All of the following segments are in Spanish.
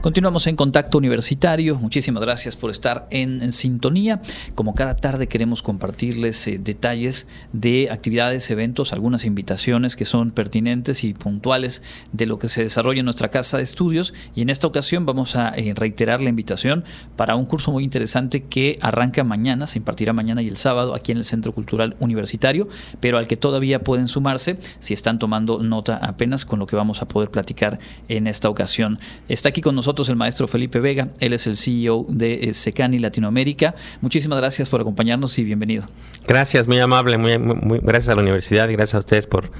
Continuamos en contacto universitario. Muchísimas gracias por estar en, sintonía. Como cada tarde queremos compartirles eh, detalles de actividades, eventos, algunas invitaciones que son pertinentes y puntuales de lo que se desarrolla en nuestra casa de estudios. Y en esta ocasión vamos a eh, reiterar la invitación para un curso muy interesante que arranca mañana, se impartirá mañana y el sábado aquí en el Centro Cultural Universitario, pero al que todavía pueden sumarse si están tomando nota apenas con lo que vamos a poder platicar en esta ocasión. Está aquí con nosotros el maestro Felipe Vega, él es el CEO de eh, Secani Latinoamérica. Muchísimas gracias por acompañarnos y bienvenido. Gracias, muy amable, muy gracias a la universidad y gracias a ustedes por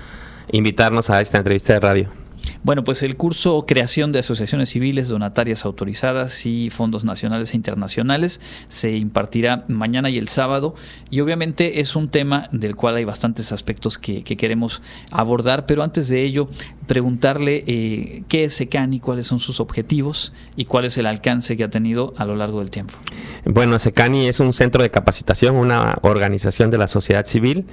invitarnos a esta entrevista de radio. Bueno, pues el curso Creación de Asociaciones Civiles Donatarias Autorizadas y Fondos Nacionales e Internacionales se impartirá mañana y el sábado y obviamente es un tema del cual hay bastantes aspectos que, queremos abordar, pero antes de ello preguntarle eh, qué es SECANI, cuáles son sus objetivos y cuál es el alcance que ha tenido a lo largo del tiempo. Bueno, SECANI es un centro de capacitación, una organización de la sociedad civil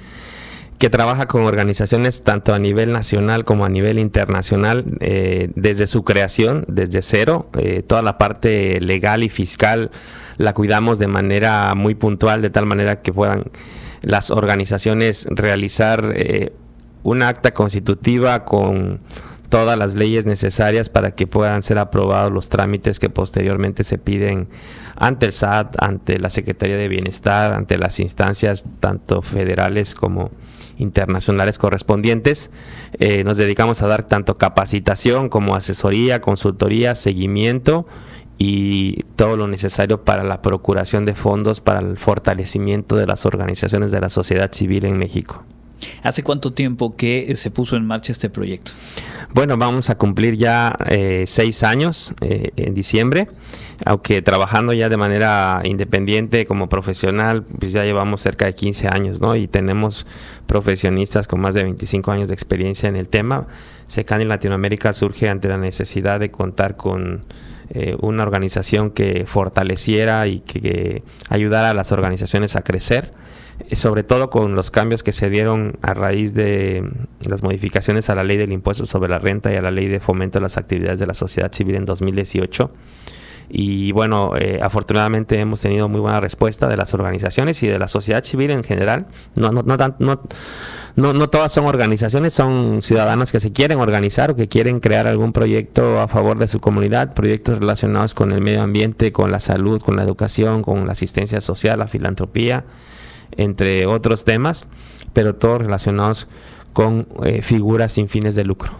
que trabaja con organizaciones tanto a nivel nacional como a nivel internacional eh, desde su creación, desde cero. Eh, toda la parte legal y fiscal la cuidamos de manera muy puntual, de tal manera que puedan las organizaciones realizar eh, una acta constitutiva con todas las leyes necesarias para que puedan ser aprobados los trámites que posteriormente se piden ante el SAT, ante la Secretaría de Bienestar, ante las instancias tanto federales como internacionales correspondientes. Eh, nos dedicamos a dar tanto capacitación como asesoría, consultoría, seguimiento y todo lo necesario para la procuración de fondos para el fortalecimiento de las organizaciones de la sociedad civil en México. ¿Hace cuánto tiempo que se puso en marcha este proyecto? Bueno, vamos a cumplir ya eh, seis años eh, en diciembre, aunque trabajando ya de manera independiente como profesional, pues ya llevamos cerca de 15 años, ¿no? Y tenemos profesionistas con más de 25 años de experiencia en el tema. SECAN en Latinoamérica surge ante la necesidad de contar con eh, una organización que fortaleciera y que ayudara a las organizaciones a crecer sobre todo con los cambios que se dieron a raíz de las modificaciones a la ley del impuesto sobre la renta y a la ley de fomento de las actividades de la sociedad civil en 2018. Y bueno, eh, afortunadamente hemos tenido muy buena respuesta de las organizaciones y de la sociedad civil en general. No, no, no, no, no todas son organizaciones, son ciudadanos que se quieren organizar o que quieren crear algún proyecto a favor de su comunidad, proyectos relacionados con el medio ambiente, con la salud, con la educación, con la asistencia social, la filantropía entre otros temas, pero todos relacionados con eh, figuras sin fines de lucro.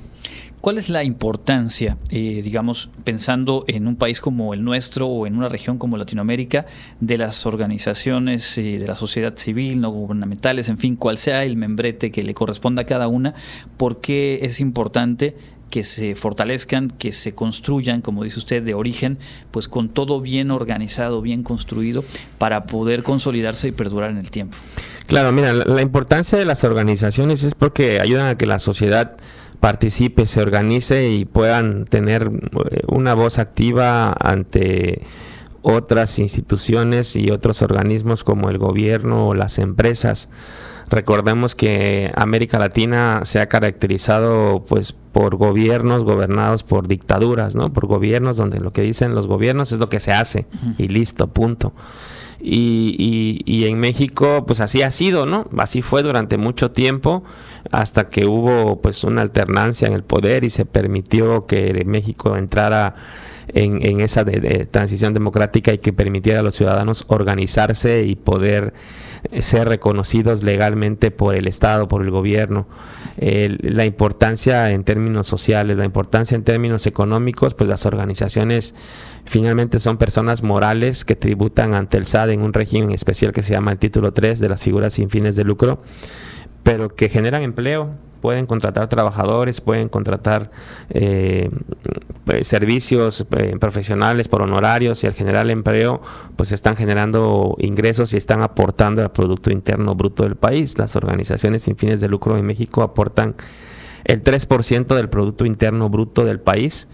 ¿Cuál es la importancia, eh, digamos, pensando en un país como el nuestro o en una región como Latinoamérica, de las organizaciones eh, de la sociedad civil, no gubernamentales, en fin, cual sea el membrete que le corresponda a cada una? ¿Por qué es importante que se fortalezcan, que se construyan, como dice usted, de origen, pues con todo bien organizado, bien construido, para poder consolidarse y perdurar en el tiempo. Claro, mira, la, importancia de las organizaciones es porque ayudan a que la sociedad participe, se organice y puedan tener eh, una voz activa ante otras instituciones y otros organismos como el gobierno o las empresas. Recordemos que América Latina se ha caracterizado pues por gobiernos gobernados por dictaduras, ¿no? Por gobiernos donde lo que dicen los gobiernos es lo que se hace y listo, punto. Y, y, en México pues así ha sido, ¿no? Así fue durante mucho tiempo hasta que hubo pues una alternancia en el poder y se permitió que México entrara en, en esa transición democrática y que permitiera a los ciudadanos organizarse y poder ser reconocidos legalmente por el Estado, por el gobierno. la importancia en términos sociales, la importancia en términos económicos, pues las organizaciones finalmente son personas morales que tributan ante el SAD en un régimen especial que se llama el título 3 de las figuras sin fines de lucro, pero que generan empleo, pueden contratar trabajadores, pueden contratar eh, pues, servicios eh, profesionales por honorarios y al generar empleo, pues están generando ingresos y están aportando al Producto Interno Bruto del país. Las organizaciones sin fines de lucro en México aportan el 3% del Producto Interno Bruto del país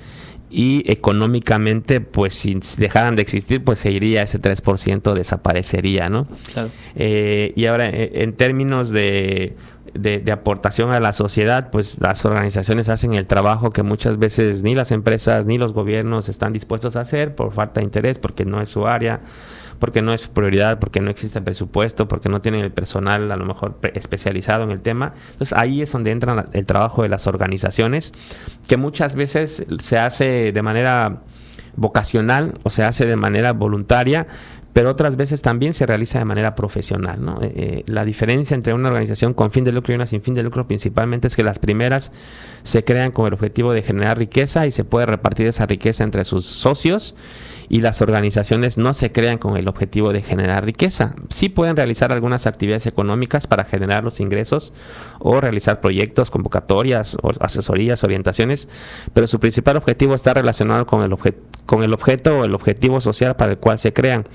y económicamente, pues si dejaran de existir, pues se iría ese 3%, desaparecería, ¿no? Claro. Eh, y ahora, en términos de de, aportación a la sociedad, pues las organizaciones hacen el trabajo que muchas veces ni las empresas ni los gobiernos están dispuestos a hacer por falta de interés, porque no es su área, porque no es prioridad, porque no existe presupuesto, porque no tienen el personal a lo mejor especializado en el tema. Entonces ahí es donde entra el trabajo de las organizaciones, que muchas veces se hace de manera vocacional o se hace de manera voluntaria, pero otras veces también se realiza de manera profesional. Eh, eh, la diferencia entre una organización con fin de lucro y una sin fin de lucro principalmente es que las primeras se crean con el objetivo de generar riqueza y se puede repartir esa riqueza entre sus socios y las organizaciones no se crean con el objetivo de generar riqueza. Sí pueden realizar algunas actividades económicas para generar los ingresos o realizar proyectos, convocatorias, o asesorías, orientaciones, pero su principal objetivo está relacionado con el, con el objeto o el objetivo social para el cual se crean.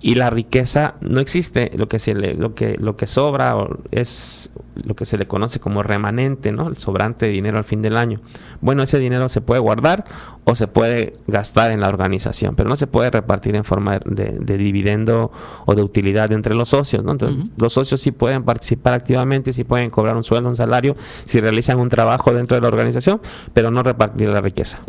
Y la riqueza no existe, lo que, se lo que, lo que sobra es lo que se le conoce como remanente, ¿no? el sobrante de dinero al fin del año. Bueno, ese dinero se puede guardar o se puede gastar en la organización, pero no se puede repartir en forma de, dividendo o de utilidad entre los socios. ¿no? Entonces, los socios sí pueden participar activamente, sí pueden cobrar un sueldo, un salario, si realizan un trabajo dentro de la organización, pero no repartir la riqueza.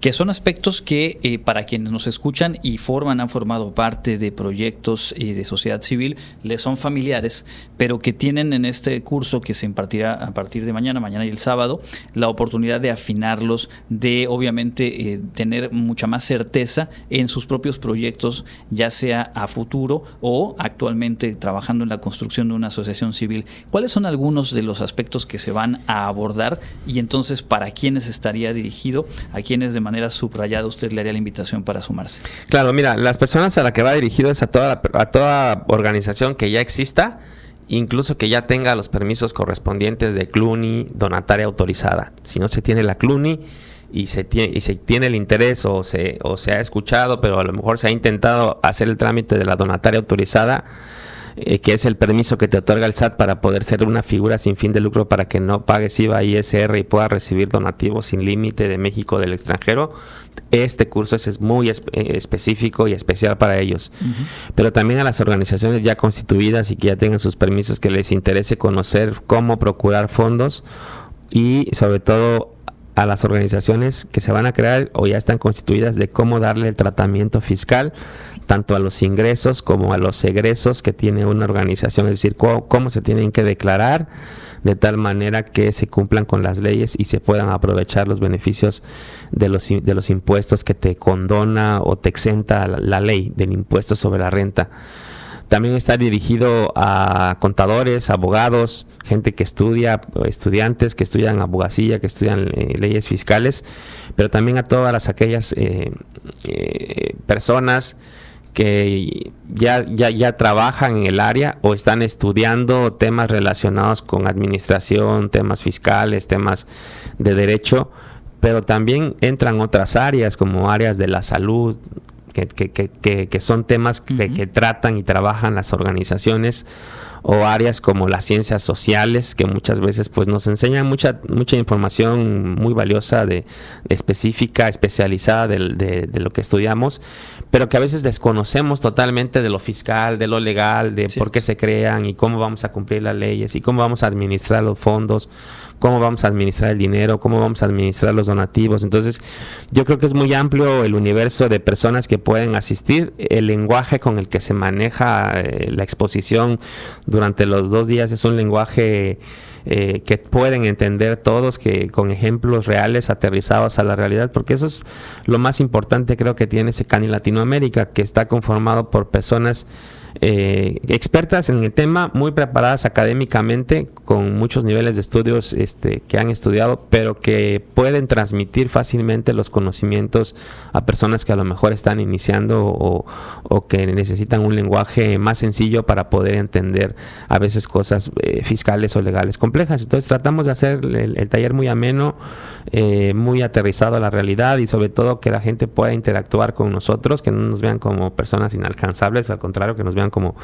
Que son aspectos que eh, para quienes nos escuchan y forman, han formado parte de proyectos y de sociedad civil, les son familiares, pero que tienen en este curso que se impartirá a partir de mañana, mañana y el sábado, la oportunidad de afinarlos, de obviamente eh, tener mucha más certeza en sus propios proyectos, ya sea a futuro o actualmente trabajando en la construcción de una asociación civil. ¿Cuáles son algunos de los aspectos que se van a abordar y entonces para quiénes estaría dirigido? A quienes de manera subrayada usted le haría la invitación para sumarse. Claro, mira, las personas a las que va dirigido es a toda, a toda organización que ya exista, incluso que ya tenga los permisos correspondientes de CLUNY, donataria autorizada. Si no se tiene la CLUNY y se tiene, y se tiene el interés o se, o se ha escuchado, pero a lo mejor se ha intentado hacer el trámite de la donataria autorizada, eh, que es el permiso que te otorga el SAT para poder ser una figura sin fin de lucro para que no pagues IVA ISR y puedas recibir donativos sin límite de México del extranjero. Este curso es, muy eh, específico y especial para ellos. Pero también a las organizaciones ya constituidas y que ya tengan sus permisos que les interese conocer cómo procurar fondos y sobre todo a las organizaciones que se van a crear o ya están constituidas de cómo darle el tratamiento fiscal tanto a los ingresos como a los egresos que tiene una organización, es decir, cómo, se tienen que declarar de tal manera que se cumplan con las leyes y se puedan aprovechar los beneficios de los, de los impuestos que te condona o te exenta la, ley del impuesto sobre la renta. También está dirigido a contadores, abogados, gente que estudia, estudiantes que estudian abogacía, que estudian eh, leyes fiscales, pero también a todas las aquellas eh, eh, personas que ya, ya, ya trabajan en el área o están estudiando temas relacionados con administración, temas fiscales, temas de derecho, pero también entran otras áreas como áreas de la salud, que, que, que, que son temas que tratan y trabajan las organizaciones o áreas como las ciencias sociales que muchas veces pues nos enseñan mucha mucha información muy valiosa de, específica especializada de, lo que estudiamos pero que a veces desconocemos totalmente de lo fiscal de lo legal de por qué se crean y cómo vamos a cumplir las leyes y cómo vamos a administrar los fondos cómo vamos a administrar el dinero, cómo vamos a administrar los donativos. Entonces, yo creo que es muy amplio el universo de personas que pueden asistir. El lenguaje con el que se maneja eh, la exposición durante los dos días es un lenguaje... Eh, que pueden entender todos, que con ejemplos reales aterrizados a la realidad, porque eso es lo más importante creo que tiene Secani Latinoamérica, que está conformado por personas eh, expertas en el tema, muy preparadas académicamente, con muchos niveles de estudios este, que han estudiado, pero que pueden transmitir fácilmente los conocimientos a personas que a lo mejor están iniciando o, que necesitan un lenguaje más sencillo para poder entender a veces cosas eh, fiscales o legales complejas. Entonces tratamos de hacer el, taller muy ameno, eh, muy aterrizado a la realidad y sobre todo que la gente pueda interactuar con nosotros, que no nos vean como personas inalcanzables, al contrario, que nos vean como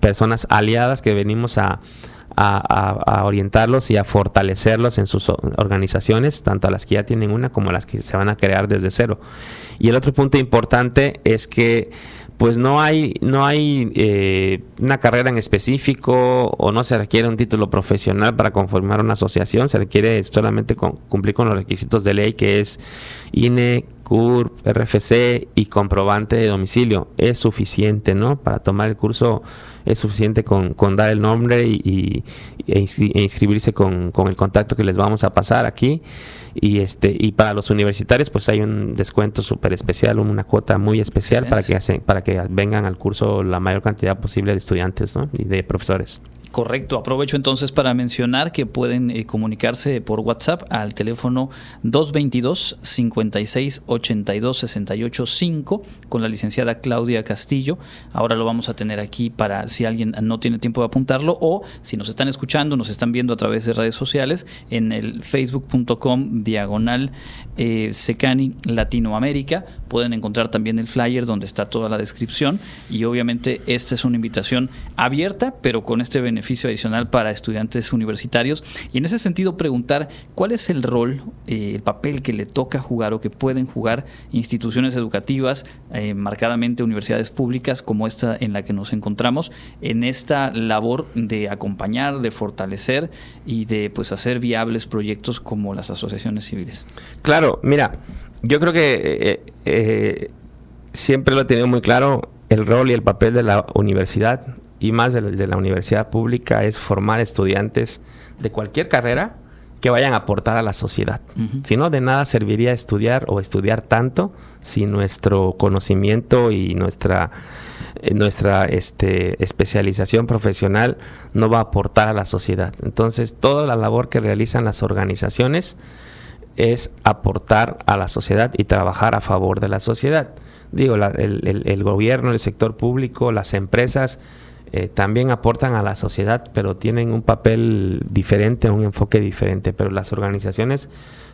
personas aliadas que venimos a, orientarlos y a fortalecerlos en sus organizaciones, tanto a las que ya tienen una como a las que se van a crear desde cero. Y el otro punto importante es que pues no hay, no hay eh, una carrera en específico o no se requiere un título profesional para conformar una asociación, se requiere solamente cumplir con los requisitos de ley que es INE, CURP, RFC y comprobante de domicilio. Es suficiente, ¿no? Para tomar el curso es suficiente con, dar el nombre y, e, e inscribirse con, con el contacto que les vamos a pasar aquí. Y este y para los universitarios pues hay un descuento súper especial una cuota muy especial para que para que vengan al curso la mayor cantidad posible de estudiantes y de profesores Correcto, aprovecho entonces para mencionar que pueden eh, comunicarse por WhatsApp al teléfono 222 56 82 68 5 con la licenciada Claudia Castillo. Ahora lo vamos a tener aquí para si alguien no tiene tiempo de apuntarlo o si nos están escuchando, nos están viendo a través de redes sociales en el facebook.com diagonal eh, Secani Latinoamérica. Pueden encontrar también el flyer donde está toda la descripción y obviamente esta es una invitación abierta pero con este beneficio beneficio adicional para estudiantes universitarios. Y en ese sentido, preguntar cuál es el rol, eh, el papel que le toca jugar o que pueden jugar instituciones educativas, eh, marcadamente universidades públicas como esta en la que nos encontramos, en esta labor de acompañar, de fortalecer y de pues hacer viables proyectos como las asociaciones civiles. Claro, mira, yo creo que eh, siempre lo he tenido muy claro el rol y el papel de la universidad y más de la, universidad pública es formar estudiantes de cualquier carrera que vayan a aportar a la sociedad. Si no, de nada serviría estudiar o estudiar tanto si nuestro conocimiento y nuestra, eh, nuestra este, especialización profesional no va a aportar a la sociedad. Entonces, toda la labor que realizan las organizaciones es aportar a la sociedad y trabajar a favor de la sociedad. Digo, el, el gobierno, el sector público, las empresas, eh, también aportan a la sociedad, pero tienen un papel diferente, un enfoque diferente. Pero las organizaciones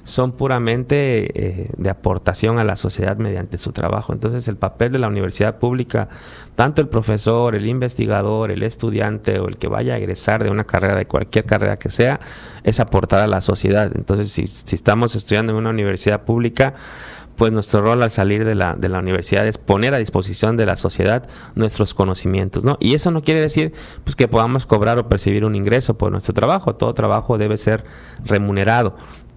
son puramente eh, de aportación a la sociedad mediante su trabajo. Entonces el papel de la universidad pública, tanto el profesor, el investigador, el estudiante o el que vaya a egresar de una carrera, de cualquier carrera que sea, es aportar a la sociedad. Entonces si, si estamos estudiando en una universidad pública, pues nuestro rol al salir de la, de la universidad es poner a disposición de la sociedad nuestros conocimientos, ¿no? Y eso no quiere decir pues, que podamos cobrar o percibir un ingreso por nuestro trabajo, todo trabajo debe ser remunerado,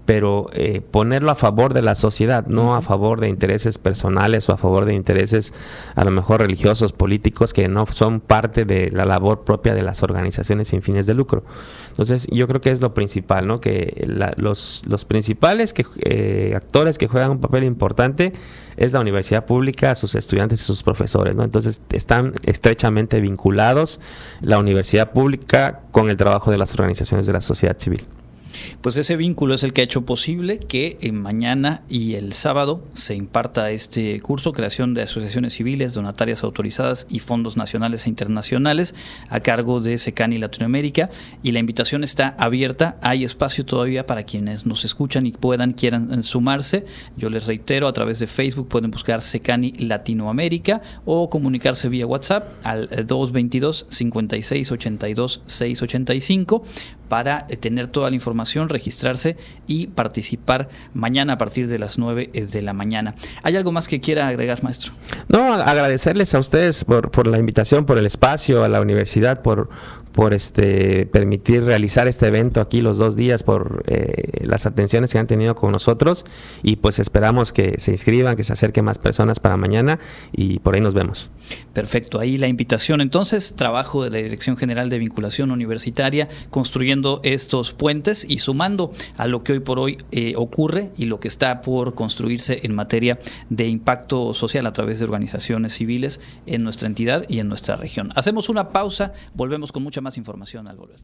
pero eh, ponerlo a favor de la sociedad, no a favor de intereses personales o a favor de intereses a lo mejor religiosos, políticos, que no son parte de la labor propia de las organizaciones sin fines de lucro. Entonces yo creo que es lo principal, ¿no? que los, los principales que, eh, actores que juegan un papel importante es la universidad pública, sus estudiantes y sus profesores. ¿no? Entonces están estrechamente vinculados la universidad pública con el trabajo de las organizaciones de la sociedad civil. Pues ese vínculo es el que ha hecho posible que en mañana y el sábado se imparta este curso, creación de asociaciones civiles, donatarias autorizadas y fondos nacionales e internacionales a cargo de Secani Latinoamérica. Y la invitación está abierta, hay espacio todavía para quienes nos escuchan y puedan, quieran sumarse. Yo les reitero, a través de Facebook pueden buscar Secani Latinoamérica o comunicarse vía WhatsApp al 222 56 82 685 para eh, tener toda la información, registrarse y participar mañana a partir de las 9 eh, de la mañana. ¿Hay algo más que quiera agregar, maestro? No, agradecerles a ustedes por, por la invitación, por el espacio, a la universidad, por, por este permitir realizar este evento aquí los dos días, por eh, las atenciones que han tenido con nosotros y pues esperamos que se inscriban, que se acerquen más personas para mañana y por ahí nos vemos. Perfecto, ahí la invitación. Entonces, trabajo de la Dirección General de Vinculación Universitaria construyendo estos puentes y sumando a lo que hoy por hoy eh, ocurre y lo que está por construirse en materia de impacto social a través de organizaciones civiles en nuestra entidad y en nuestra región. Hacemos una pausa, volvemos con mucha más información al volver.